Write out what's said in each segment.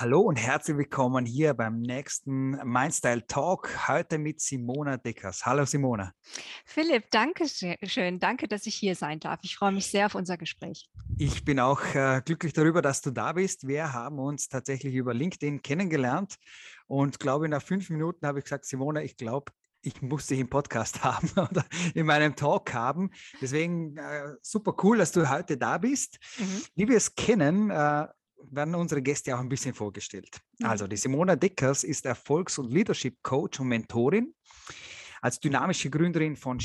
Hallo und herzlich willkommen hier beim nächsten Mindstyle Talk. Heute mit Simona Deckers. Hallo Simona. Philipp, danke schön. Danke, dass ich hier sein darf. Ich freue mich sehr auf unser Gespräch. Ich bin auch äh, glücklich darüber, dass du da bist. Wir haben uns tatsächlich über LinkedIn kennengelernt und glaube, nach fünf Minuten habe ich gesagt, Simona, ich glaube, ich muss dich im Podcast haben oder in meinem Talk haben. Deswegen äh, super cool, dass du heute da bist. Mhm. Wie wir es kennen, äh, werden unsere Gäste auch ein bisschen vorgestellt. Mhm. Also die Simona Deckers ist Erfolgs- und Leadership Coach und Mentorin. Als dynamische Gründerin von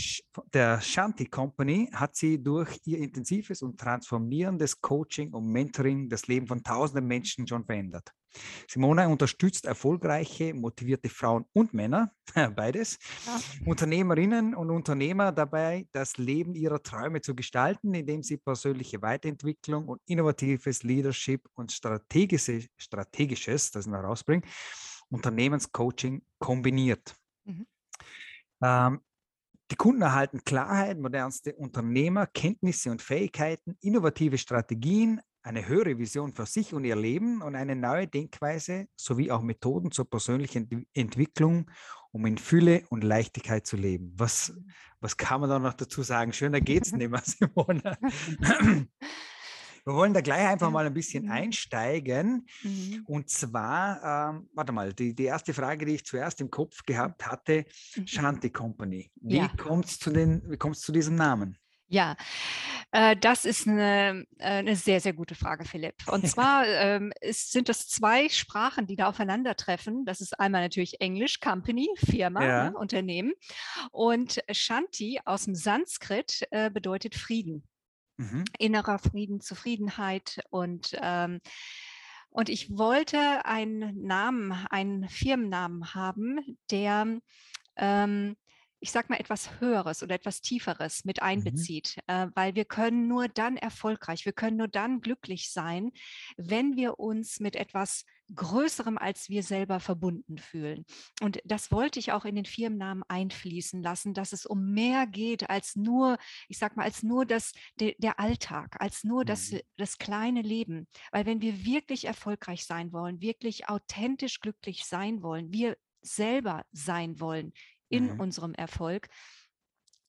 der Shanti Company hat sie durch ihr intensives und transformierendes Coaching und Mentoring das Leben von tausenden Menschen schon verändert. Simona unterstützt erfolgreiche, motivierte Frauen und Männer, beides, ja. Unternehmerinnen und Unternehmer dabei, das Leben ihrer Träume zu gestalten, indem sie persönliche Weiterentwicklung und innovatives Leadership und strategische, strategisches, das wir rausbringen, Unternehmenscoaching kombiniert. Mhm. Ähm, die Kunden erhalten Klarheit, modernste Unternehmer, Kenntnisse und Fähigkeiten, innovative Strategien, eine höhere Vision für sich und ihr Leben und eine neue Denkweise sowie auch Methoden zur persönlichen Entwicklung, um in Fülle und Leichtigkeit zu leben. Was, was kann man da noch dazu sagen? Schöner geht es nicht mehr, Simone. Wir wollen da gleich einfach mal ein bisschen mhm. einsteigen. Mhm. Und zwar, ähm, warte mal, die, die erste Frage, die ich zuerst im Kopf gehabt hatte, mhm. Shanti Company. Wie ja. kommt es zu, zu diesem Namen? Ja, äh, das ist eine, äh, eine, sehr, sehr gute Frage, Philipp. Und zwar ähm, ist, sind das zwei Sprachen, die da aufeinandertreffen. Das ist einmal natürlich Englisch, Company, Firma, ja. ne, Unternehmen. Und Shanti aus dem Sanskrit äh, bedeutet Frieden. Mhm. Innerer Frieden, Zufriedenheit und ähm, und ich wollte einen Namen, einen Firmennamen haben, der ähm, ich sag mal, etwas Höheres oder etwas Tieferes mit mhm. einbezieht, mhm. äh, weil wir können nur dann erfolgreich, wir können nur dann glücklich sein, wenn wir uns mit etwas Größerem als wir selber verbunden fühlen. Und das wollte ich auch in den Firmennamen einfließen lassen, dass es um mehr geht als nur, ich sag mal, als nur das, de, der Alltag, als nur das, mhm. das kleine Leben. Weil wenn wir wirklich erfolgreich sein wollen, wirklich authentisch glücklich sein wollen, wir selber sein wollen, in mhm. unserem Erfolg,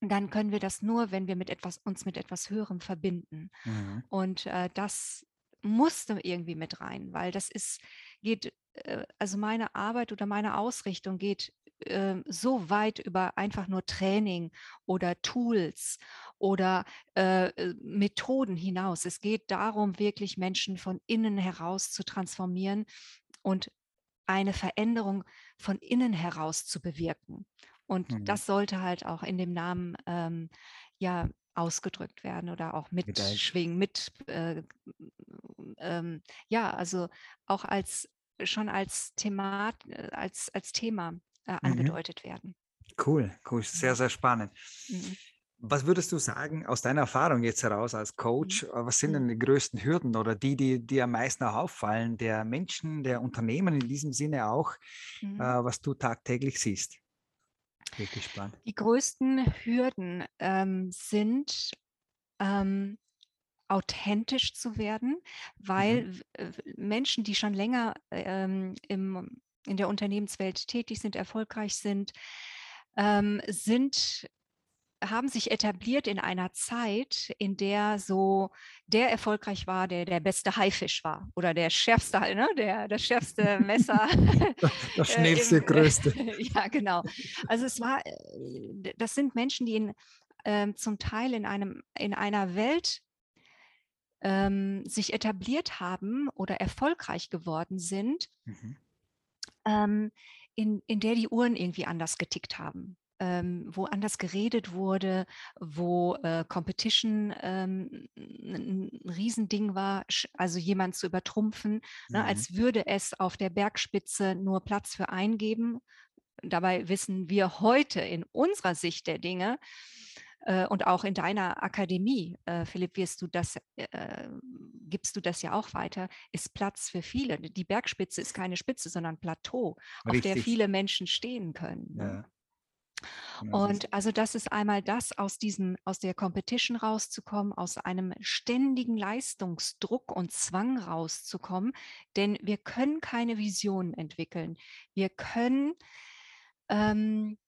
dann können wir das nur, wenn wir mit etwas, uns mit etwas Höherem verbinden. Mhm. Und äh, das musste irgendwie mit rein, weil das ist, geht, äh, also meine Arbeit oder meine Ausrichtung geht äh, so weit über einfach nur Training oder Tools oder äh, äh, Methoden hinaus. Es geht darum, wirklich Menschen von innen heraus zu transformieren und eine Veränderung von innen heraus zu bewirken. Und mhm. das sollte halt auch in dem Namen ähm, ja ausgedrückt werden oder auch mitschwingen, mit, äh, ähm, ja, also auch als schon als Thema, äh, als, als Thema äh, mhm. angedeutet werden. Cool, cool, sehr, sehr spannend. Mhm. Was würdest du sagen aus deiner Erfahrung jetzt heraus als Coach? Mhm. Äh, was sind denn mhm. die größten Hürden oder die, die dir am meisten auch auffallen, der Menschen, der Unternehmen in diesem Sinne auch, mhm. äh, was du tagtäglich siehst? Bin gespannt. Die größten Hürden ähm, sind ähm, authentisch zu werden, weil mhm. Menschen, die schon länger ähm, im, in der Unternehmenswelt tätig sind, erfolgreich sind, ähm, sind haben sich etabliert in einer Zeit, in der so der erfolgreich war, der der beste Haifisch war oder der schärfste, ne, der das schärfste Messer. das schnellste, äh, größte. ja, genau. Also es war, äh, das sind Menschen, die in, äh, zum Teil in einem in einer Welt ähm, sich etabliert haben oder erfolgreich geworden sind, mhm. ähm, in, in der die Uhren irgendwie anders getickt haben ähm, wo anders geredet wurde, wo äh, Competition ähm, ein, Riesending war, also jemand zu übertrumpfen, ne, mhm. als würde es auf der Bergspitze nur Platz für einen geben. Dabei wissen wir heute in unserer Sicht der Dinge, äh, und auch in deiner Akademie, äh, Philipp, wirst du das, äh, gibst du das ja auch weiter, ist Platz für viele. Die Bergspitze ist keine Spitze, sondern Plateau, Richtig. auf der viele Menschen stehen können. Ne? Ja. Und also das ist einmal das, aus diesem, aus der Competition rauszukommen, aus einem ständigen Leistungsdruck und Zwang rauszukommen, denn wir können keine Vision entwickeln. Wir können ähm,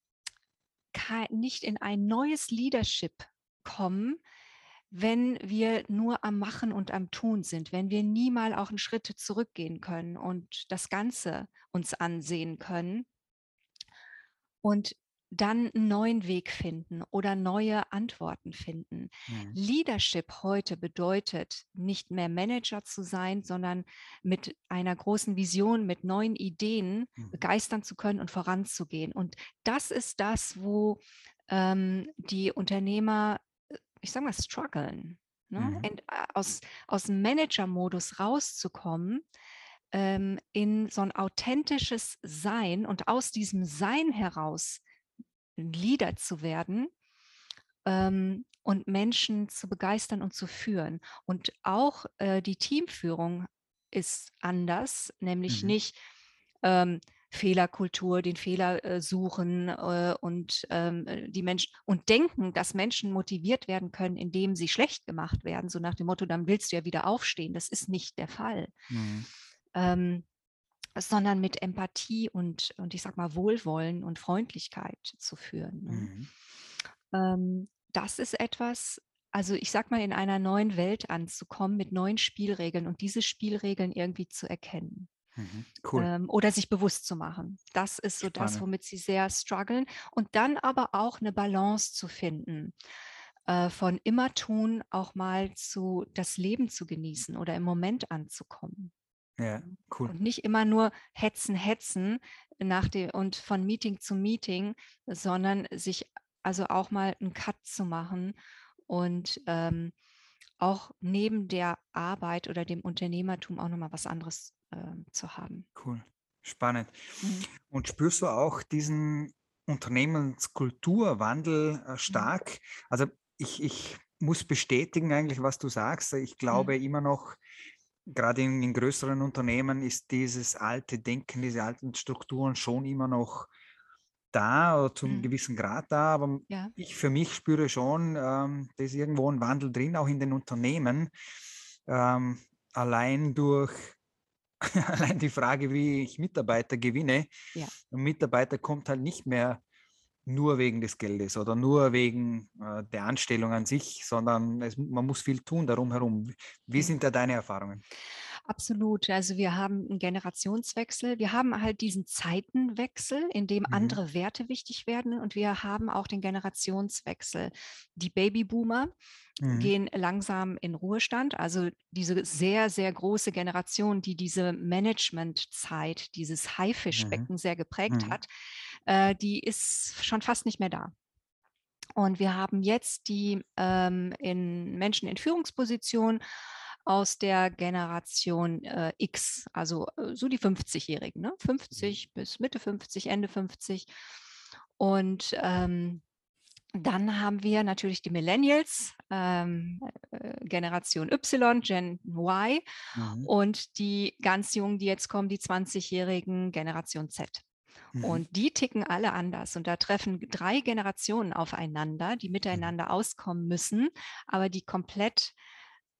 nicht in ein neues Leadership kommen, wenn wir nur am Machen und am Tun sind, wenn wir nie mal auch einen Schritt zurückgehen können und das Ganze uns ansehen können. Und dann einen neuen Weg finden oder neue Antworten finden. Mhm. Leadership heute bedeutet, nicht mehr Manager zu sein, sondern mit einer großen Vision, mit neuen Ideen mhm. begeistern zu können und voranzugehen. Und das ist das, wo ähm, die Unternehmer, ich sage mal, strugglen. Ne? Mhm. Und, äh, aus, aus dem Manager-Modus rauszukommen, ähm, in so ein authentisches Sein und aus diesem Sein heraus Leader zu werden ähm, und Menschen zu begeistern und zu führen. Und auch äh, die Teamführung ist anders, nämlich mhm. nicht ähm, Fehlerkultur, den Fehler äh, suchen äh, und ähm, die Menschen und denken, dass Menschen motiviert werden können, indem sie schlecht gemacht werden, so nach dem Motto, dann willst du ja wieder aufstehen. Das ist nicht der Fall. Mhm. Ähm, sondern mit Empathie und, und ich sag mal Wohlwollen und Freundlichkeit zu führen. Ne? Mhm. Ähm, das ist etwas, also ich sag mal, in einer neuen Welt anzukommen mit neuen Spielregeln und diese Spielregeln irgendwie zu erkennen. Mhm, cool. Ähm, oder sich bewusst zu machen. Das ist so Spannend. das, womit sie sehr strugglen. Und dann aber auch eine Balance zu finden äh, von immer tun, auch mal zu das Leben zu genießen oder im Moment anzukommen. Ja, cool. Und nicht immer nur hetzen, hetzen nach dem, und von Meeting zu Meeting, sondern sich also auch mal einen Cut zu machen und ähm, auch neben der Arbeit oder dem Unternehmertum auch nochmal was anderes äh, zu haben. Cool, spannend. Mhm. Und spürst du auch diesen Unternehmenskulturwandel äh, mhm. stark? Mhm. Also ich, ich muss bestätigen eigentlich, was du sagst. Ich glaube mhm. immer noch, gerade in, in, größeren Unternehmen ist dieses alte Denken, diese alten Strukturen schon immer noch da oder zum mhm. gewissen Grad da, aber ja. ich für mich spüre schon, ähm, da ist irgendwo ein Wandel drin, auch in den Unternehmen. Ähm, allein durch allein die Frage, wie ich Mitarbeiter gewinne. Ja. Und Mitarbeiter kommt halt nicht mehr nur wegen des Geldes oder nur wegen äh, der Anstellung an sich, sondern es, man muss viel tun darum herum. Wie sind da deine Erfahrungen? Absolut. Also wir haben einen Generationswechsel. Wir haben halt diesen Zeitenwechsel, in dem mhm. andere Werte wichtig werden. Und wir haben auch den Generationswechsel. Die Babyboomer mhm. gehen langsam in Ruhestand. Also diese sehr, sehr große Generation, die diese Managementzeit, dieses Haifischbecken mhm. sehr geprägt mhm. hat, äh, die ist schon fast nicht mehr da. Und wir haben jetzt die ähm, in Menschen in Führungspositionen aus der Generation äh, X, also äh, so die 50-Jährigen, ne? 50 mhm. bis Mitte 50, Ende 50. Und ähm, dann haben wir natürlich die Millennials, ähm, äh, Generation Y, Gen Y mhm. und die ganz Jungen, die jetzt kommen, die 20-jährigen Generation Z. Mhm. Und die ticken alle anders. Und da treffen drei Generationen aufeinander, die mhm. miteinander auskommen müssen, aber die komplett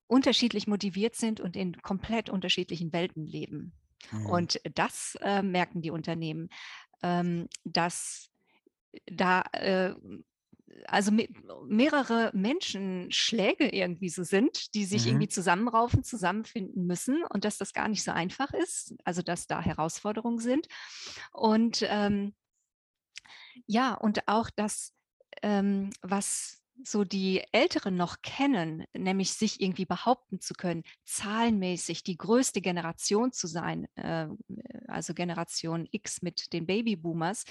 unterschiedlich motiviert sind und in komplett unterschiedlichen Welten leben. Mhm. Und das äh, merken die Unternehmen, ähm, dass da äh, also mehrere Menschenschläge irgendwie so sind, die sich mhm. irgendwie zusammenraufen, zusammenfinden müssen und dass das gar nicht so einfach ist, also dass da Herausforderungen sind. Und ähm, ja, und auch das, ähm, was so die Älteren noch kennen, nämlich sich irgendwie behaupten zu können, zahlenmäßig die größte Generation zu sein, äh, also Generation X mit den Babyboomers,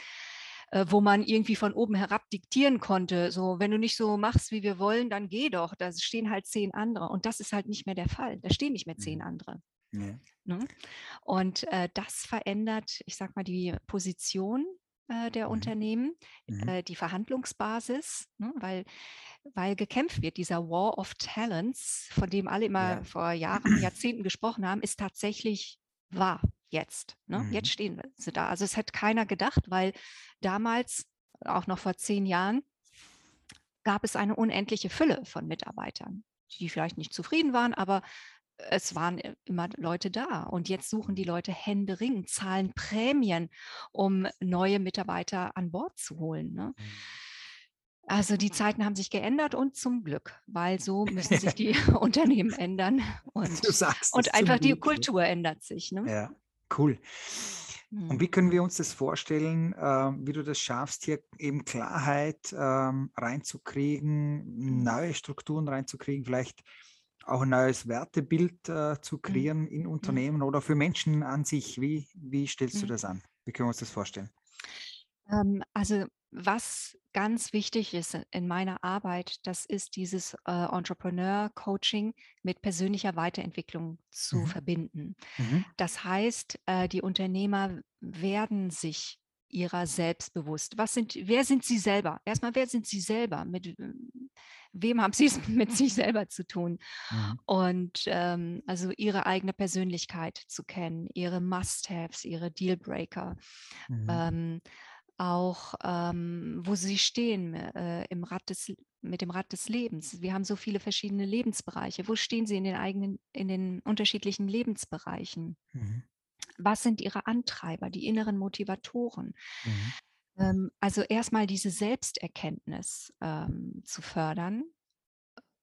äh, wo man irgendwie von oben herab diktieren konnte, so wenn du nicht so machst, wie wir wollen, dann geh doch. Da stehen halt zehn andere. Und das ist halt nicht mehr der Fall. Da stehen nicht mehr zehn mhm. andere. Ja. Ne? Und äh, das verändert, ich sag mal, die Position äh, der mhm. Unternehmen, mhm. Äh, die Verhandlungsbasis, ne? weil, weil gekämpft wird. Dieser War of Talents, von dem alle immer ja. vor Jahren, Jahrzehnten gesprochen haben, ist tatsächlich wahr jetzt. Ne? Mhm. Jetzt stehen sie da. Also es hat keiner gedacht, weil damals auch noch vor zehn Jahren, gab es eine unendliche Fülle von Mitarbeitern, die vielleicht nicht zufrieden waren, aber es waren immer Leute da. Und jetzt suchen die Leute händeringend, zahlen Prämien, um neue Mitarbeiter an Bord zu holen. Ne? Mhm. Also die Zeiten haben sich geändert und zum Glück, weil so müssen sich die Unternehmen ändern und, und einfach die Kultur ändert sich. Ne? Ja, cool. Und wie können wir uns das vorstellen, äh, wie du das schaffst, hier eben Klarheit ähm, reinzukriegen, neue Strukturen reinzukriegen, vielleicht auch ein neues Wertebild äh, zu hm. kreieren in Unternehmen oder für Menschen an sich? Wie, wie stellst du das an? Wie können wir uns das vorstellen? Ähm, also was ganz wichtig ist in meiner Arbeit, das ist dieses äh, Entrepreneur-Coaching mit persönlicher Weiterentwicklung zu mhm. verbinden. Mhm. Das heißt, äh, die Unternehmer werden sich ihrer selbst bewusst. Was sind, wer sind sie selber? Erstmal, wer sind sie selber? Mit wem haben sie es mit sich selber zu tun? Mhm. Und ähm, also ihre eigene Persönlichkeit zu kennen, ihre Must-Haves, ihre Dealbreaker. Mhm. Ähm, auch ähm, wo sie stehen äh, im Rad des, mit dem Rad des Lebens. Wir haben so viele verschiedene Lebensbereiche. Wo stehen sie in den eigenen, in den unterschiedlichen Lebensbereichen? Mhm. Was sind ihre Antreiber, die inneren Motivatoren? Mhm. Ähm, also erstmal diese Selbsterkenntnis ähm, zu fördern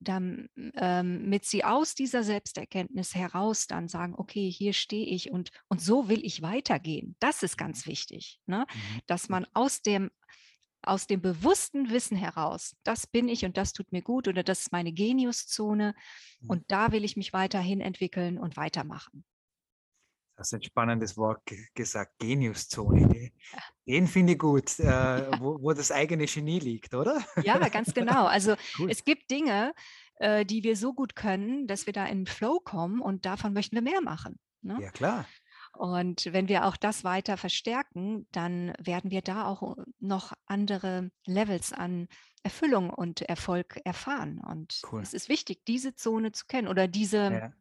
damit ähm, sie aus dieser Selbsterkenntnis heraus dann sagen, okay, hier stehe ich und, und so will ich weitergehen. Das ist ganz mhm. wichtig, ne? Mhm. dass man aus dem, aus dem bewussten Wissen heraus, das bin ich und das tut mir gut oder das ist meine Geniuszone und da will ich mich weiterhin entwickeln und weitermachen. Das ist ein spannendes Wort gesagt, Geniuszone. Den finde ich gut, äh, wo, wo, das eigene Genie liegt, oder? Ja, ganz genau. Also cool. es gibt Dinge, äh, die wir so gut können, dass wir da in den Flow kommen und davon möchten wir mehr machen. Ne? Ja, klar. Und wenn wir auch das weiter verstärken, dann werden wir da auch noch andere Levels an Erfüllung und Erfolg erfahren. Und cool. es ist wichtig, diese Zone zu kennen oder diese ja.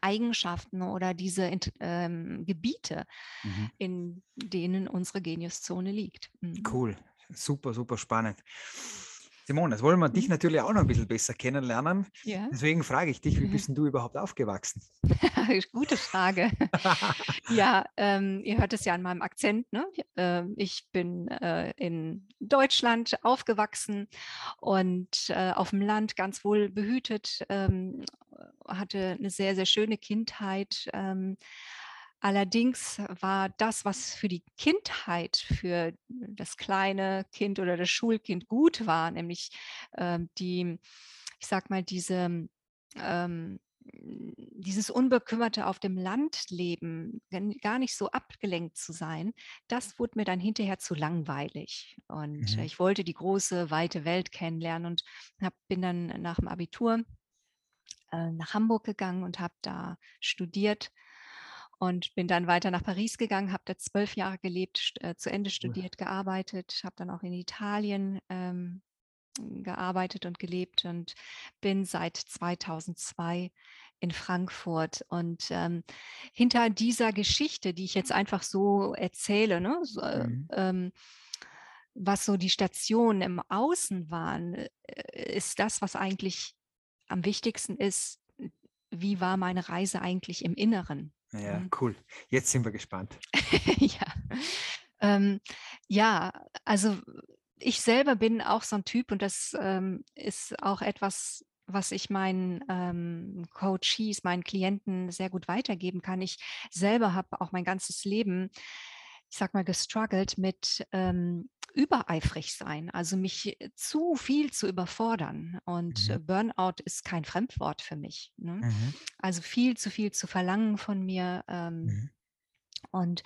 Eigenschaften oder diese ähm, Gebiete, mhm. in denen unsere Geniuszone liegt. Mhm. Cool, super, super spannend. Simone, jetzt wollen wir dich mhm. natürlich auch noch ein bisschen besser kennenlernen. Ja. Deswegen frage ich dich, wie bist du überhaupt aufgewachsen? Gute Frage. ja, ähm, ihr hört es ja an meinem Akzent. Ne? Äh, ich bin äh, in Deutschland aufgewachsen und äh, auf dem Land ganz wohl behütet, ähm, hatte eine sehr, sehr schöne Kindheit. Ähm, Allerdings war das, was für die Kindheit, für das kleine Kind oder das Schulkind gut war, nämlich ähm, die, ich sag mal, diese, ähm, dieses Unbekümmerte auf dem Land leben, gar nicht so abgelenkt zu sein, das wurde mir dann hinterher zu langweilig. Und mhm. ich wollte die große, weite Welt kennenlernen und hab, bin dann nach dem Abitur äh, nach Hamburg gegangen und habe da studiert und bin dann weiter nach Paris gegangen, habe da zwölf Jahre gelebt, äh, zu Ende studiert, ja. gearbeitet, habe dann auch in Italien ähm, gearbeitet und gelebt und bin seit 2002 in Frankfurt. Und ähm, hinter dieser Geschichte, die ich jetzt einfach so erzähle, ne, so, äh, mhm. ähm, was so die Stationen im Außen waren, äh, ist das, was eigentlich am wichtigsten ist, wie war meine Reise eigentlich im Inneren? Ja, mhm. cool. Jetzt sind wir gespannt. ja. Ähm, ja, also ich selber bin auch so ein Typ und das ähm, ist auch etwas, was ich meinen ähm, Coaches, meinen Klienten sehr gut weitergeben kann. Ich selber habe auch mein ganzes Leben, ich sag mal, gestruggelt mit ähm, übereifrig sein, also mich äh, zu viel zu überfordern. Und mhm. Burnout ist kein Fremdwort für mich. Ne? Mhm. Also viel zu viel zu verlangen von mir. Ähm, mhm. Und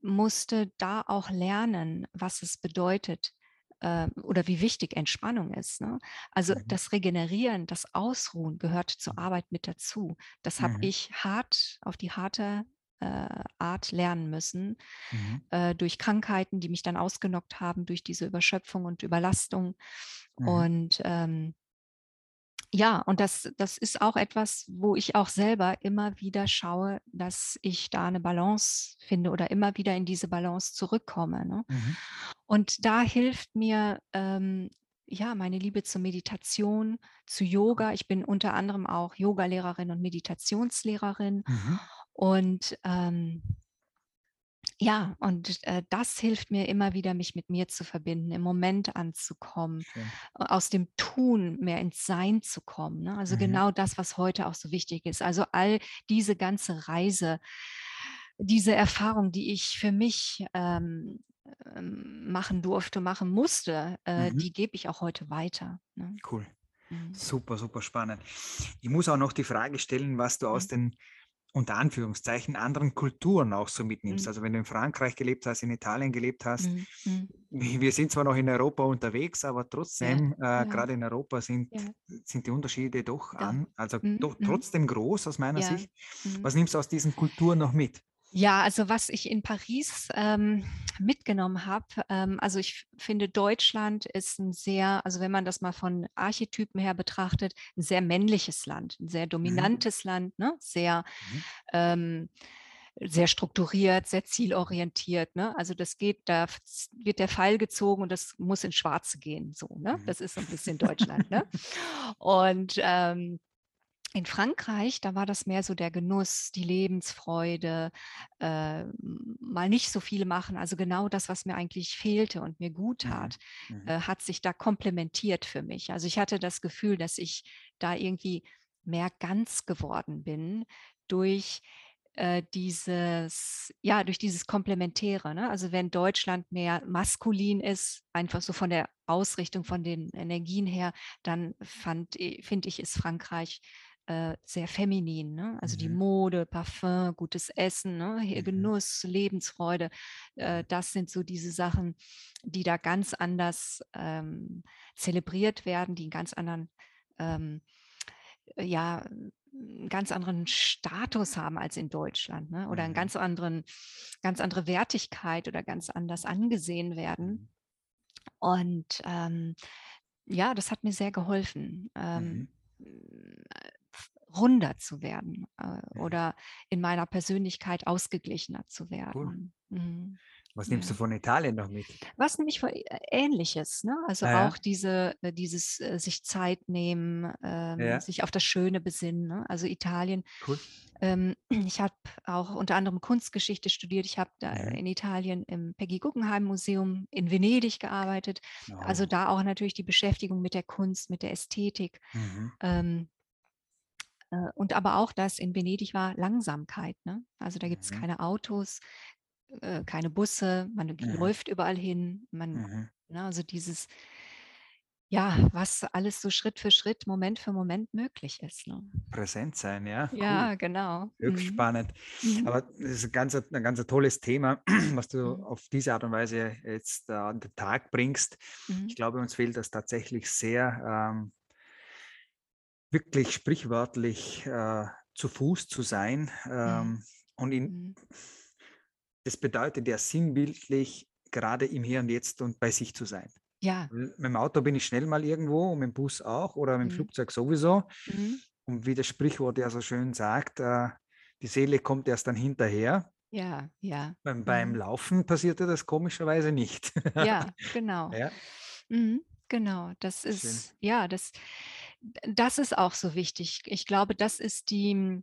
musste da auch lernen, was es bedeutet, äh, oder wie wichtig Entspannung ist. Ne? Also mhm. das Regenerieren, das Ausruhen gehört zur Arbeit mit dazu. Das habe mhm. ich hart auf die harte äh, Art lernen müssen, mhm. äh, durch Krankheiten, die mich dann ausgenockt haben, durch diese Überschöpfung und Überlastung. Mhm. Und ähm, ja, und das, das ist auch etwas, wo ich auch selber immer wieder schaue, dass ich da eine Balance finde oder immer wieder in diese Balance zurückkomme. Ne? Mhm. Und da hilft mir ähm, ja meine Liebe zur Meditation, zu Yoga. Ich bin unter anderem auch Yogalehrerin und Meditationslehrerin. Mhm. Und ähm, ja, und äh, das hilft mir immer wieder, mich mit mir zu verbinden, im Moment anzukommen, Schön. aus dem Tun mehr ins Sein zu kommen. Ne? Also mhm. genau das, was heute auch so wichtig ist. Also all diese ganze Reise, diese Erfahrung, die ich für mich ähm, ähm machen durfte, machen musste, äh, mhm. die gebe ich auch heute weiter. Ne? Cool. Mhm. Super, super spannend. Ich muss auch noch die Frage stellen, was du aus mhm. den unter Anführungszeichen anderen Kulturen auch so mitnimmst. Mhm. Also wenn du in Frankreich gelebt hast, in Italien gelebt hast, mhm. mhm. wir sind zwar noch in Europa unterwegs, aber trotzdem, ja, äh, ja. gerade in Europa sind, ja. sind die Unterschiede doch an, also mhm. doch mhm. trotzdem groß aus meiner Sicht. Mhm. Was nimmst du aus diesen Kulturen noch mit? Ja, also was ich in Paris ähm, mitgenommen habe, ähm, also ich finde, Deutschland ist ein sehr, also wenn man das mal von Archetypen her betrachtet, ein sehr männliches Land, ein sehr mhm. dominantes mhm. Land, ne? sehr, mhm. ähm, sehr strukturiert, sehr zielorientiert. Ne? Also das geht, da wird der Pfeil gezogen und das muss ins Schwarze gehen. So, ne? Mhm. Das ist so ein bisschen Deutschland. ne? Und ähm, in Frankreich, da war das mehr so der Genuss, die Lebensfreude, äh, mal nicht so viel machen. Also genau das, was mir eigentlich fehlte und mir gut mhm, tat, mhm. äh, hat sich da komplementiert für mich. Also ich hatte das Gefühl, dass ich da irgendwie mehr ganz geworden bin durch äh, dieses, ja, durch dieses Komplementäre. Ne? Also wenn Deutschland mehr maskulin ist, einfach so von der Ausrichtung, von den Energien her, dann finde ich, ist Frankreich äh, sehr feminin. Ne? Also mhm. die Mode, Parfum, gutes Essen, ne? Mhm. Genuss, Lebensfreude. Äh, das sind so diese Sachen, die da ganz anders ähm, zelebriert werden, die einen ganz anderen, ähm, äh, ja, einen ganz anderen Status haben als in Deutschland ne? oder einen mhm. ganz anderen, ganz andere Wertigkeit oder ganz anders angesehen werden. Mhm. Und ähm, ja, das hat mir sehr geholfen. Ähm, mhm runder zu werden äh, oder in meiner Persönlichkeit ausgeglichener zu werden. Cool. Mhm. Was nimmst ja. du von Italien noch mit? Was nehme ich von äh, Ähnliches, ne? Also ja. auch diese, äh, dieses äh, sich Zeit nehmen, ähm, ja. sich auf das Schöne besinnen. Ne? Also Italien. Cool. Ähm, ich habe auch unter anderem Kunstgeschichte studiert. Ich habe da in Italien im Peggy Guggenheim Museum in Venedig gearbeitet. Oh. Also da auch natürlich die Beschäftigung mit der Kunst, mit der Ästhetik. Mhm. Ähm, äh, und aber auch das in Venedig war Langsamkeit. Ne? Also da gibt es mhm. keine Autos, äh, keine Busse, man mhm. läuft überall hin. Man, mhm. ne, also dieses, ja, was alles so Schritt für Schritt, Moment für Moment möglich ist. Ne? Präsent sein, ja. Ja, genau. Höchst mhm. spannend. Mhm. Aber das ist ein ganz, ein ganz tolles Thema, was du mhm. auf diese Art und Weise jetzt äh, an den Tag bringst. Ich glaube, uns fehlt das tatsächlich sehr. Ähm, wirklich sprichwörtlich äh, zu Fuß zu sein. Mhm. Ähm, mhm. Und in, mhm. das bedeutet ja sinnbildlich, gerade im Hier und Jetzt und bei sich zu sein. Ja. Mit dem Auto bin ich schnell mal irgendwo und mit dem Bus auch oder mit dem mhm. Flugzeug sowieso. Mhm. Und wie das Sprichwort ja so schön sagt, äh, die Seele kommt erst dann hinterher. Ja, ja. Beim, beim mhm. Laufen passierte das komischerweise nicht. ja, genau. Ja. Genau, das ist, schön. ja, das, das ist auch so wichtig. Ich glaube, das ist die,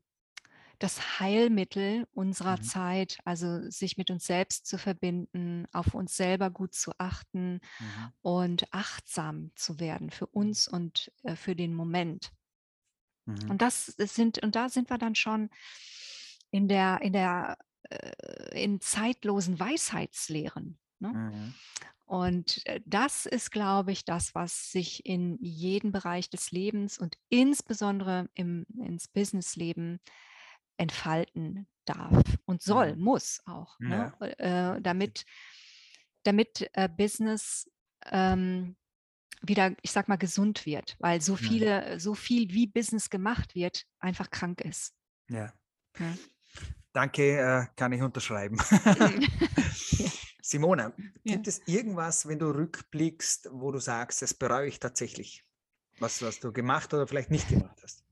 das Heilmittel unserer mhm. Zeit, also sich mit uns selbst zu verbinden, auf uns selber gut zu achten mhm. und achtsam zu werden für mhm. uns und äh, für den Moment. Mhm. Und das sind, und da sind wir dann schon in der, in der, äh, in zeitlosen Weisheitslehren. Ne? Mhm. Und äh, das ist, glaube ich, das, was sich in jeden Bereich des Lebens und insbesondere im, ins Businessleben entfalten darf und soll, mhm. muss auch, ne? ja. ne? äh, damit, damit äh, Business ähm, wieder, ich sag mal, gesund wird, weil so viele, ja. so viel wie Business gemacht wird, einfach krank ist. Ja. ja. Danke, äh, kann ich unterschreiben. ja. Simona, gibt ja. es irgendwas, wenn du rückblickst, wo du sagst, das bereue ich tatsächlich? Was hast du gemacht oder vielleicht nicht gemacht hast?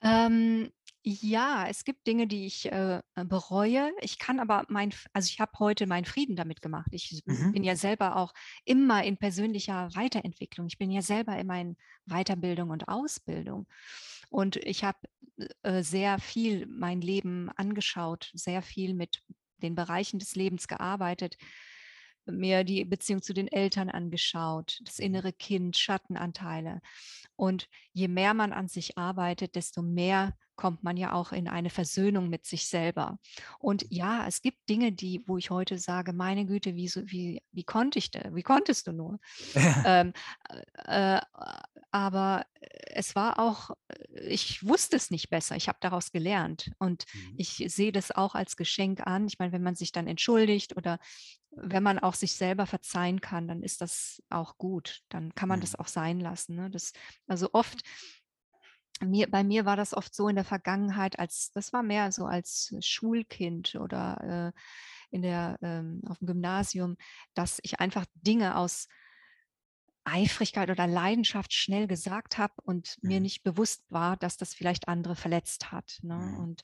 Ähm, ja, es gibt Dinge, die ich äh, bereue. Ich kann aber mein, also ich habe heute meinen Frieden damit gemacht. Ich mhm. bin ja selber auch immer in persönlicher Weiterentwicklung. Ich bin ja selber immer in Weiterbildung und Ausbildung. Und ich habe äh, sehr viel mein Leben angeschaut, sehr viel mit den Bereichen des Lebens gearbeitet, mir die Beziehung zu den Eltern angeschaut, das mhm. innere Kind, Schattenanteile. Und je mehr man an sich arbeitet, desto mehr kommt man ja auch in eine Versöhnung mit sich selber. Und ja, es gibt Dinge, die, wo ich heute sage, meine Güte, wie, wie, wie konnte ich da, wie konntest du nur? ähm, äh, aber es war auch, ich wusste es nicht besser, ich habe daraus gelernt und mhm. ich sehe das auch als Geschenk an. Ich meine, wenn man sich dann entschuldigt oder wenn man auch sich selber verzeihen kann, dann ist das auch gut. Dann kann man mhm. das auch sein lassen. Ne? Das, also oft, mir, bei mir war das oft so in der Vergangenheit, als das war mehr so als Schulkind oder äh, in der, ähm, auf dem Gymnasium, dass ich einfach Dinge aus Eifrigkeit oder Leidenschaft schnell gesagt habe und mhm. mir nicht bewusst war, dass das vielleicht andere verletzt hat. Ne? Mhm. Und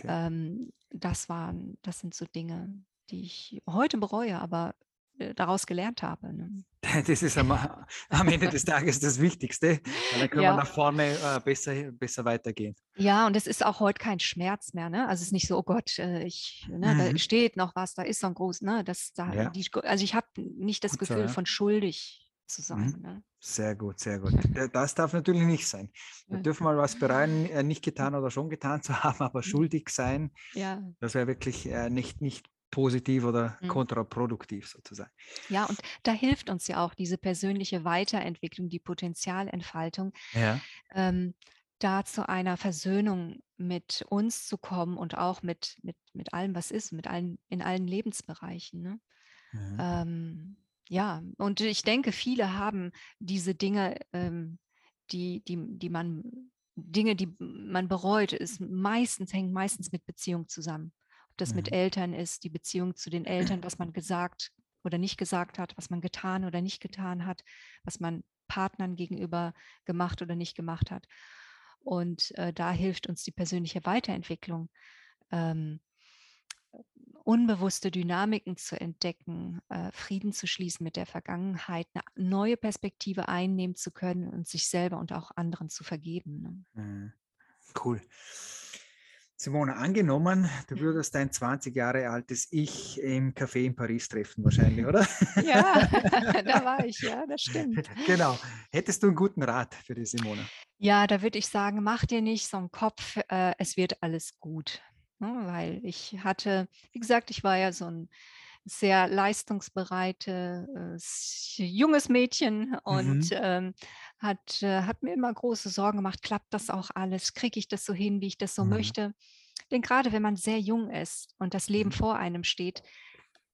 okay. ähm, das waren, das sind so Dinge, die ich heute bereue, aber äh, daraus gelernt habe. Ne? Das ist am, am, Ende des Tages das Wichtigste. dann können ja. wir nach vorne äh, besser, besser weitergehen. Ja, und es ist auch heute kein Schmerz mehr. Ne? Also es ist nicht so, oh Gott, äh, ich, ne, mhm. da steht noch was, da ist so ein groß, ne? Das, da, ja. die, also ich habe nicht das Gut Gefühl ja. von schuldig zu sein. Mhm. Ne? Sehr gut, sehr gut. Das darf natürlich nicht sein. Wir dürfen mal was bereuen, äh, nicht getan oder schon getan zu haben, aber schuldig sein, ja. das wäre wirklich äh, nicht, nicht positiv oder mhm. kontraproduktiv sozusagen. Ja, und da hilft uns ja auch diese persönliche Weiterentwicklung, die Potenzialentfaltung, ja. ähm, da zu einer Versöhnung mit uns zu kommen und auch mit, mit, mit allem, was ist, mit allen, in allen Lebensbereichen. Ne? Mhm. Ähm, ja, und ich denke, viele haben diese Dinge, ähm, die, die, die man, Dinge, die man bereut, ist meistens, hängen meistens mit Beziehung zusammen das mhm. mit Eltern ist, die Beziehung zu den Eltern, was man gesagt oder nicht gesagt hat, was man getan oder nicht getan hat, was man Partnern gegenüber gemacht oder nicht gemacht hat. Und äh, da hilft uns die persönliche Weiterentwicklung, ähm, unbewusste Dynamiken zu entdecken, äh, Frieden zu schließen mit der Vergangenheit, eine neue Perspektive einnehmen zu können und sich selber und auch anderen zu vergeben. Ne? Mhm. Cool. Simone, angenommen, du würdest dein 20 Jahre altes Ich im Café in Paris treffen, wahrscheinlich, oder? Ja, da war ich, ja, das stimmt. Genau. Hättest du einen guten Rat für die Simone? Ja, da würde ich sagen, mach dir nicht so einen Kopf, äh, es wird alles gut. Ne? Weil ich hatte, wie gesagt, ich war ja so ein sehr leistungsbereite, äh, junges Mädchen und mhm. ähm, hat, äh, hat mir immer große Sorgen gemacht, klappt das auch alles, kriege ich das so hin, wie ich das so mhm. möchte. Denn gerade wenn man sehr jung ist und das Leben mhm. vor einem steht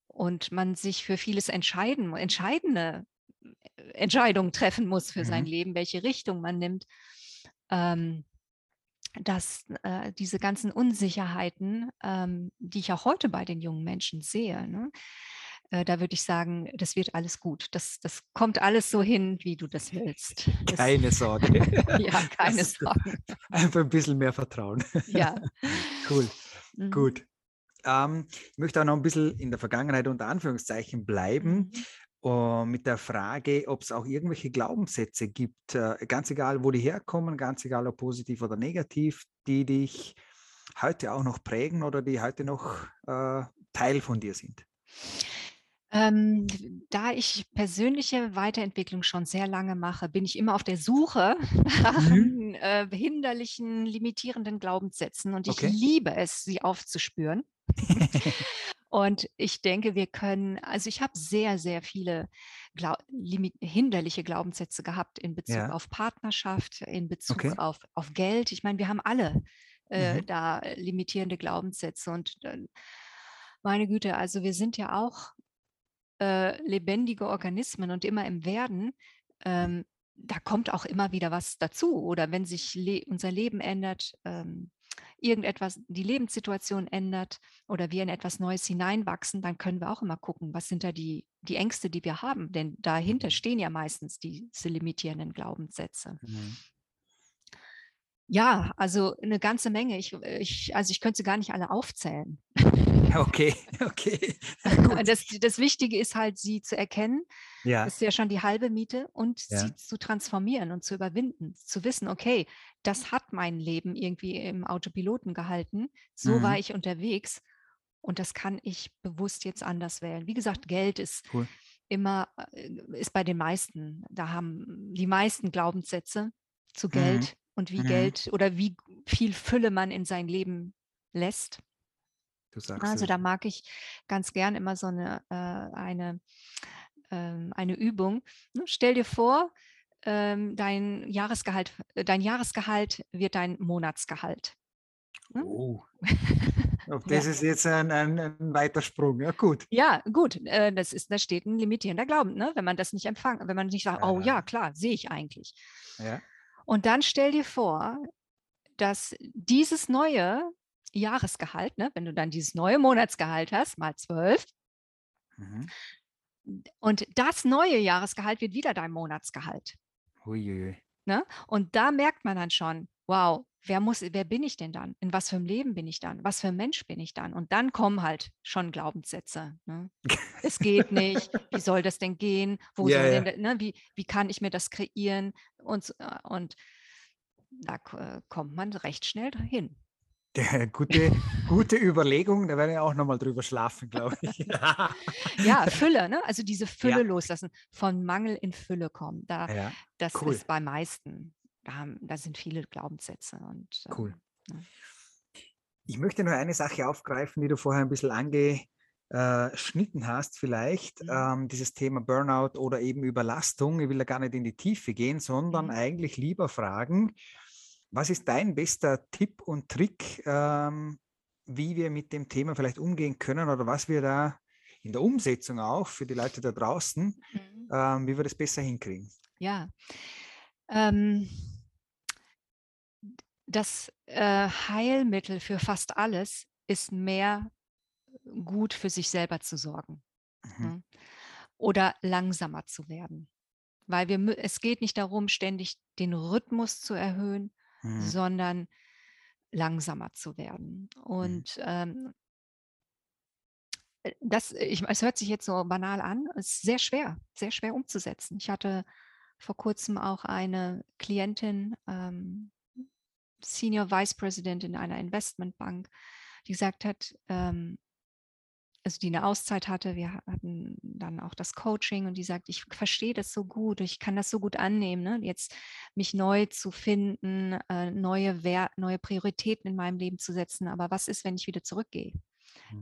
und man sich für vieles entscheiden, entscheidende äh, Entscheidungen treffen muss für sein mhm. Leben, welche Richtung man nimmt, ähm, dass äh, diese ganzen Unsicherheiten, ähm, die ich auch heute bei den jungen Menschen sehe, ne, äh, da würde ich sagen, das wird alles gut. Das, das kommt alles so hin, wie du das willst. Das, keine Sorge. ja, keine Sorge. Einfach ein bisschen mehr Vertrauen. ja. cool. Mhm. Gut. Ähm, ich möchte auch noch ein bisschen in der Vergangenheit unter Anführungszeichen bleiben. Mhm. Uh, mit der Frage, ob es auch irgendwelche Glaubenssätze gibt, uh, ganz egal, wo die herkommen, ganz egal, ob positiv oder negativ, die dich heute auch noch prägen oder die heute noch uh, Teil von dir sind. Ähm, da ich persönliche Weiterentwicklung schon sehr lange mache, bin ich immer auf der Suche nach mhm. äh, hinderlichen, limitierenden Glaubenssätzen und ich okay. liebe es, sie aufzuspüren. Und ich denke, wir können, also ich habe sehr, sehr viele Glau hinderliche Glaubenssätze gehabt in Bezug ja. auf Partnerschaft, in Bezug okay. auf, auf Geld. Ich meine, wir haben alle äh, mhm. da limitierende Glaubenssätze. Und äh, meine Güte, also wir sind ja auch äh, lebendige Organismen und immer im Werden. Ähm, da kommt auch immer wieder was dazu. Oder wenn sich le unser Leben ändert, ähm, irgendetwas, die Lebenssituation ändert oder wir in etwas Neues hineinwachsen, dann können wir auch immer gucken, was sind da die, die Ängste, die wir haben. Denn dahinter mhm. stehen ja meistens diese limitierenden Glaubenssätze. Mhm. Ja, also eine ganze Menge. Ich, ich, also ich könnte sie gar nicht alle aufzählen. Okay, okay. Das, das Wichtige ist halt, sie zu erkennen. Ja. Das ist ja schon die halbe Miete und ja. sie zu transformieren und zu überwinden. Zu wissen, okay, das hat mein Leben irgendwie im Autopiloten gehalten. So mhm. war ich unterwegs und das kann ich bewusst jetzt anders wählen. Wie gesagt, Geld ist cool. immer, äh, ist bei den meisten. Da haben die meisten Glaubenssätze zu Geld. Mhm und wie mhm. Geld oder wie viel Fülle man in sein Leben lässt. also da mag ich ganz gern immer so eine, äh, eine, ähm, eine Übung. Stell dir vor, ähm, dein Jahresgehalt, äh, dein Jahresgehalt wird dein Monatsgehalt. Ne? Oh. Das ja. ist jetzt ein, ein, ein, weiter Sprung. Ja, gut. Ja, gut. Äh, das ist, da steht ein limitierender Glauben, ne? wenn man das nicht empfangen, wenn man nicht sagt, oh ja, klar, sehe ich eigentlich. Ja. Und dann stell dir vor, dass dieses neue Jahresgehalt, ne, wenn du dann dieses neue Monatsgehalt hast, mal zwölf, mhm. und das neue Jahresgehalt wird wieder dein Monatsgehalt. Uiuiui. Ne? Und da merkt man dann schon, wow, wer muss, wer bin ich denn dann? In was für einem Leben bin ich dann? Was für ein Mensch bin ich dann? Und dann kommen halt schon Glaubenssätze. Ne? es geht nicht. Wie soll das denn gehen? Wo ja, soll ja. denn, ne? wie, wie kann ich mir das kreieren? Und, äh, und da äh, kommt man recht schnell hin. Gute, gute Überlegung, da werde ich auch nochmal drüber schlafen, glaube ich. ja, Fülle, ne? also diese Fülle ja. loslassen, von Mangel in Fülle kommen. Da, ja, das cool. ist bei meisten da, haben, da sind viele Glaubenssätze. Und, cool. Ähm, ja. Ich möchte nur eine Sache aufgreifen, die du vorher ein bisschen angeschnitten hast, vielleicht. Mhm. Ähm, dieses Thema Burnout oder eben Überlastung. Ich will da gar nicht in die Tiefe gehen, sondern mhm. eigentlich lieber fragen, was ist dein bester Tipp und Trick, ähm, wie wir mit dem Thema vielleicht umgehen können oder was wir da in der Umsetzung auch für die Leute da draußen, mhm. ähm, wie wir das besser hinkriegen? Ja, ähm, das äh, Heilmittel für fast alles ist mehr gut für sich selber zu sorgen mhm. ne? oder langsamer zu werden. Weil wir, es geht nicht darum, ständig den Rhythmus zu erhöhen, mhm. sondern langsamer zu werden. Mhm. Und mhm. ähm, das, ich, es hört sich jetzt so banal an, ist sehr schwer, sehr schwer umzusetzen. Ich hatte vor kurzem auch eine Klientin, ähm, Senior Vice President in einer Investmentbank, die gesagt hat, ähm, also die eine Auszeit hatte, wir hatten dann auch das Coaching und die sagt, ich verstehe das so gut, ich kann das so gut annehmen, ne? jetzt mich neu zu finden, äh, neue, Wert, neue Prioritäten in meinem Leben zu setzen. Aber was ist, wenn ich wieder zurückgehe?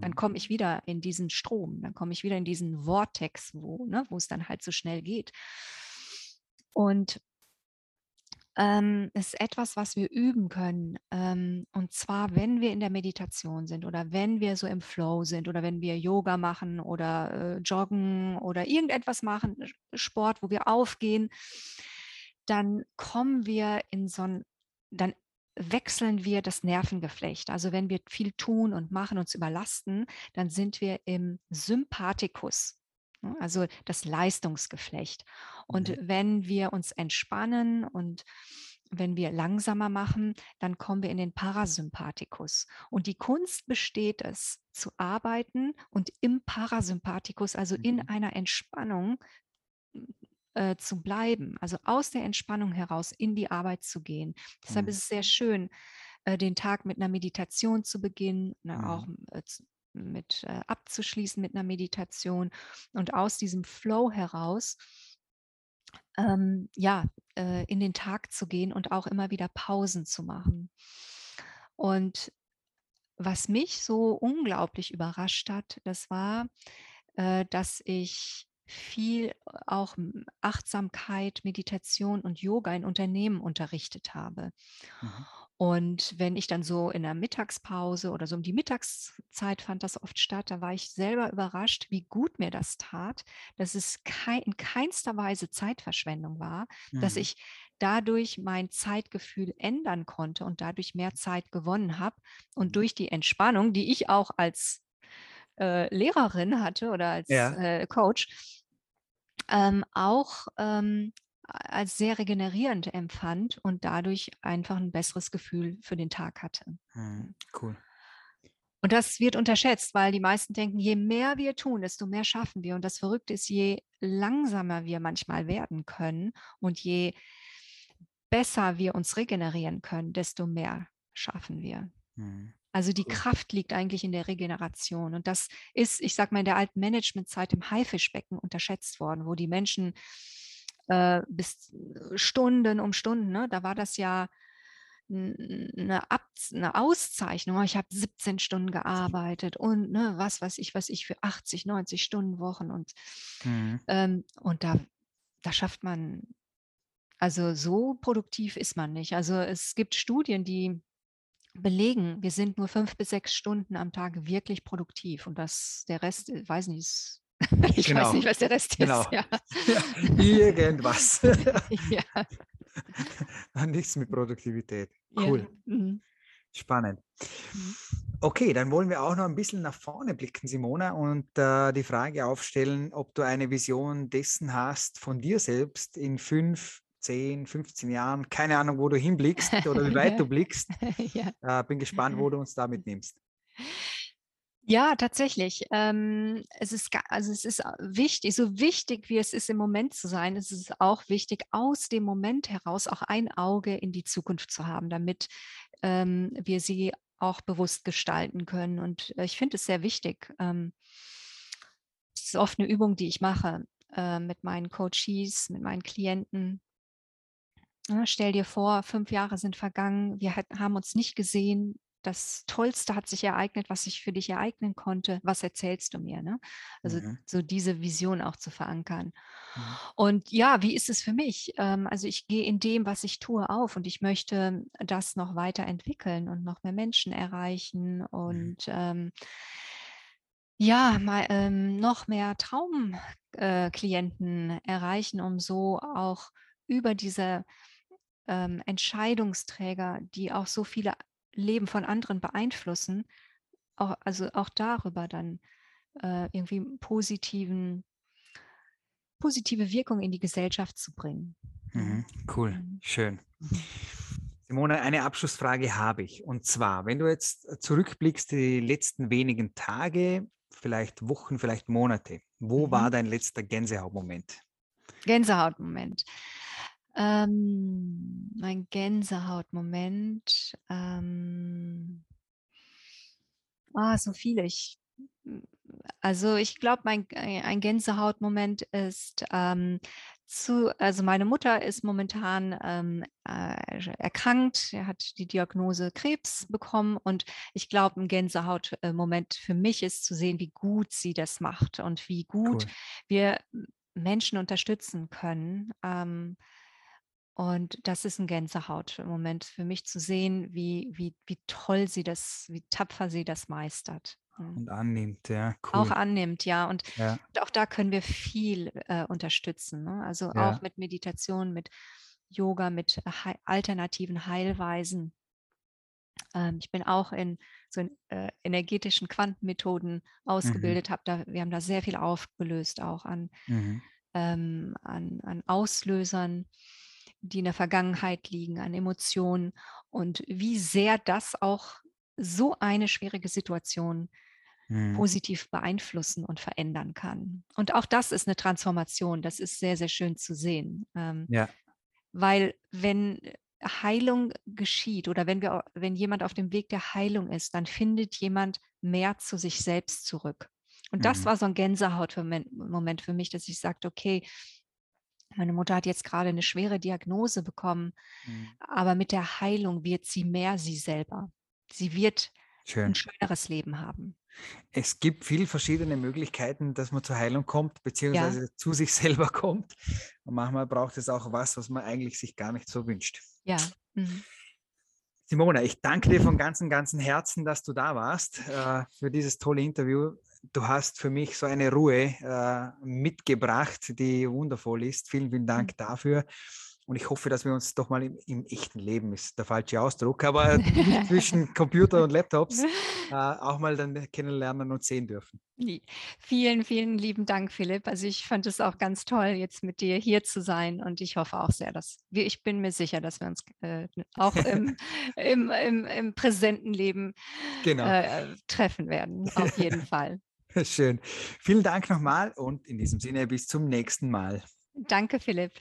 Dann komme ich mhm. wieder in diesen Strom, dann komme ich wieder in diesen Vortex, wo, ne, wo es dann halt so schnell geht. Und ähm, ist etwas, was wir üben können. Ähm, und zwar, wenn wir in der Meditation sind oder wenn wir so im Flow sind oder wenn wir Yoga machen oder äh, joggen oder irgendetwas machen, Sport, wo wir aufgehen, dann kommen wir in so ein, dann wechseln wir das Nervengeflecht. Also wenn wir viel tun und machen, uns überlasten, dann sind wir im Sympathikus. Ne, also das Leistungsgeflecht. Und mhm. wenn wir uns entspannen und wenn wir langsamer machen, dann kommen wir in den Parasympathikus. Und die Kunst besteht es, zu arbeiten und im Parasympathikus, also in mhm. einer Entspannung, äh, zu bleiben, also aus der Entspannung heraus in die Arbeit zu gehen. Deshalb mhm. ist es sehr schön, äh, den Tag mit einer Meditation zu beginnen, ne, mhm. auch äh, mit äh, abzuschließen mit einer Meditation und aus diesem Flow heraus ähm, ja äh, in den Tag zu gehen und auch immer wieder Pausen zu machen. Und was mich so unglaublich überrascht hat, das war, äh, dass ich viel auch Achtsamkeit, Meditation und Yoga in Unternehmen unterrichtet habe. Mhm. Und wenn ich dann so in der Mittagspause oder so um die Mittagszeit fand das oft statt, da war ich selber überrascht, wie gut mir das tat, dass es kein, in keinster Weise Zeitverschwendung war, mhm. dass ich dadurch mein Zeitgefühl ändern konnte und dadurch mehr Zeit gewonnen habe und durch die Entspannung, die ich auch als äh, Lehrerin hatte oder als ja. äh, Coach, ähm, auch ähm, als sehr regenerierend empfand und dadurch einfach ein besseres Gefühl für den Tag hatte. Hm, cool. Und das wird unterschätzt, weil die meisten denken, je mehr wir tun, desto mehr schaffen wir. Und das Verrückte ist, je langsamer wir manchmal werden können und je besser wir uns regenerieren können, desto mehr schaffen wir. Mhm. Also die Kraft liegt eigentlich in der Regeneration. Und das ist, ich sage mal, in der alten Managementzeit im Haifischbecken unterschätzt worden, wo die Menschen äh, bis Stunden um Stunden, ne, da war das ja eine, Ab eine Auszeichnung. Oh, ich habe 17 Stunden gearbeitet und ne, was weiß ich, was ich für 80, 90 Stunden Wochen und, mhm. ähm, und da, da schafft man, also so produktiv ist man nicht. Also es gibt Studien, die belegen, wir sind nur fünf bis sechs Stunden am Tag wirklich produktiv und das, der Rest, ich weiß nicht, ist ich genau. weiß nicht, was der Rest genau. ist. Ja. Ja, irgendwas. ja. Nichts mit Produktivität. Cool. Ja. Mhm. Spannend. Mhm. Okay, dann wollen wir auch noch ein bisschen nach vorne blicken, Simona, und äh, die Frage aufstellen, ob du eine Vision dessen hast von dir selbst in fünf, zehn, 15 Jahren. Keine Ahnung, wo du hinblickst oder wie weit du blickst. ja. äh, bin gespannt, wo du uns da mitnimmst. Ja, tatsächlich. Ähm, es ist, also es ist wichtig, so wichtig wie es ist, im Moment zu sein, ist es auch wichtig, aus dem Moment heraus auch ein Auge in die Zukunft zu haben, damit ähm, wir sie auch bewusst gestalten können. Und äh, ich finde es sehr wichtig. Ähm, es ist oft eine Übung, die ich mache äh, mit meinen Coaches, mit meinen Klienten. Ja, stell dir vor, fünf Jahre sind vergangen, wir hat, haben uns nicht gesehen, das Tollste hat sich ereignet, was sich für dich ereignen konnte. Was erzählst du mir? Ne? Also mhm. so diese Vision auch zu verankern. Mhm. Und ja, wie ist es für mich? Ähm, also ich gehe in dem, was ich tue, auf und ich möchte das noch weiterentwickeln und noch mehr Menschen erreichen mhm. und mhm. ähm, ja, mal, ähm, noch mehr Traumklienten äh, erreichen, um so auch über diese ähm, Entscheidungsträger, die auch so viele Leben von anderen beeinflussen, auch, also auch darüber dann äh, irgendwie positiven, positive Wirkung in die Gesellschaft zu bringen. Mhm, cool, mhm. schön. Mhm. Simone, eine Abschlussfrage habe ich. Und zwar, wenn du jetzt zurückblickst, die letzten wenigen Tage, vielleicht Wochen, vielleicht Monate, wo mhm. war dein letzter Gänsehautmoment? Gänsehautmoment. Ähm, mein Gänsehautmoment. Ähm, ah, so viele. Ich, also ich glaube, mein äh, ein Gänsehautmoment ist ähm, zu, also meine Mutter ist momentan ähm, äh, erkrankt, er hat die Diagnose Krebs bekommen und ich glaube, ein Gänsehautmoment für mich ist zu sehen, wie gut sie das macht und wie gut cool. wir Menschen unterstützen können. Ähm, und das ist ein Gänsehaut im Moment für mich zu sehen, wie, wie, wie toll sie das, wie tapfer sie das meistert. Und annimmt, ja. Cool. Auch annimmt, ja. Und, ja. und auch da können wir viel äh, unterstützen. Ne? Also ja. auch mit Meditation, mit Yoga, mit he alternativen Heilweisen. Ähm, ich bin auch in so in, äh, energetischen Quantenmethoden mhm. ausgebildet, mhm. hab da, wir haben da sehr viel aufgelöst, auch an, mhm. ähm, an, an Auslösern die in der Vergangenheit liegen, an Emotionen und wie sehr das auch so eine schwierige Situation mhm. positiv beeinflussen und verändern kann. Und auch das ist eine Transformation, das ist sehr, sehr schön zu sehen. Ähm, ja. Weil wenn Heilung geschieht oder wenn, wir, wenn jemand auf dem Weg der Heilung ist, dann findet jemand mehr zu sich selbst zurück. Und das mhm. war so ein Gänsehautmoment für mich, dass ich sagte, okay, meine Mutter hat jetzt gerade eine schwere Diagnose bekommen, mhm. aber mit der Heilung wird sie mehr sie selber. Sie wird Schön. ein schöneres Leben haben. Es gibt viele verschiedene Möglichkeiten, dass man zur Heilung kommt, beziehungsweise ja. zu sich selber kommt. Und manchmal braucht es auch was, was man eigentlich sich gar nicht so wünscht. Ja. Mhm. Simona, ich danke dir von ganzem, ganzem Herzen, dass du da warst äh, für dieses tolle Interview du hast für mich so eine Ruhe äh, mitgebracht, die wundervoll ist. Vielen, vielen Dank mhm. dafür. Und ich hoffe, dass wir uns doch mal im, im echten Leben, ist der falsche Ausdruck, aber zwischen Computer und Laptops, äh, auch mal dann kennenlernen und sehen dürfen. Vielen, vielen lieben Dank, Philipp. Also ich fand es auch ganz toll, jetzt mit dir hier zu sein und ich hoffe auch sehr, dass wir, ich bin mir sicher, dass wir uns äh, auch im, im, im, im, präsenten Leben genau. äh, treffen werden. Auf jeden Fall. Schön. Vielen Dank nochmal und in diesem Sinne bis zum nächsten Mal. Danke, Philipp.